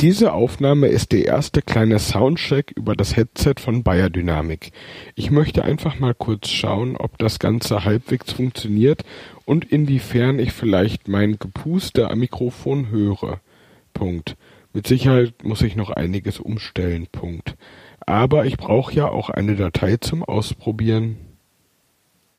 Diese Aufnahme ist der erste kleine Soundcheck über das Headset von Beyerdynamic. Ich möchte einfach mal kurz schauen, ob das Ganze halbwegs funktioniert und inwiefern ich vielleicht mein Gepuste am Mikrofon höre. Punkt. Mit Sicherheit muss ich noch einiges umstellen. Punkt. Aber ich brauche ja auch eine Datei zum Ausprobieren.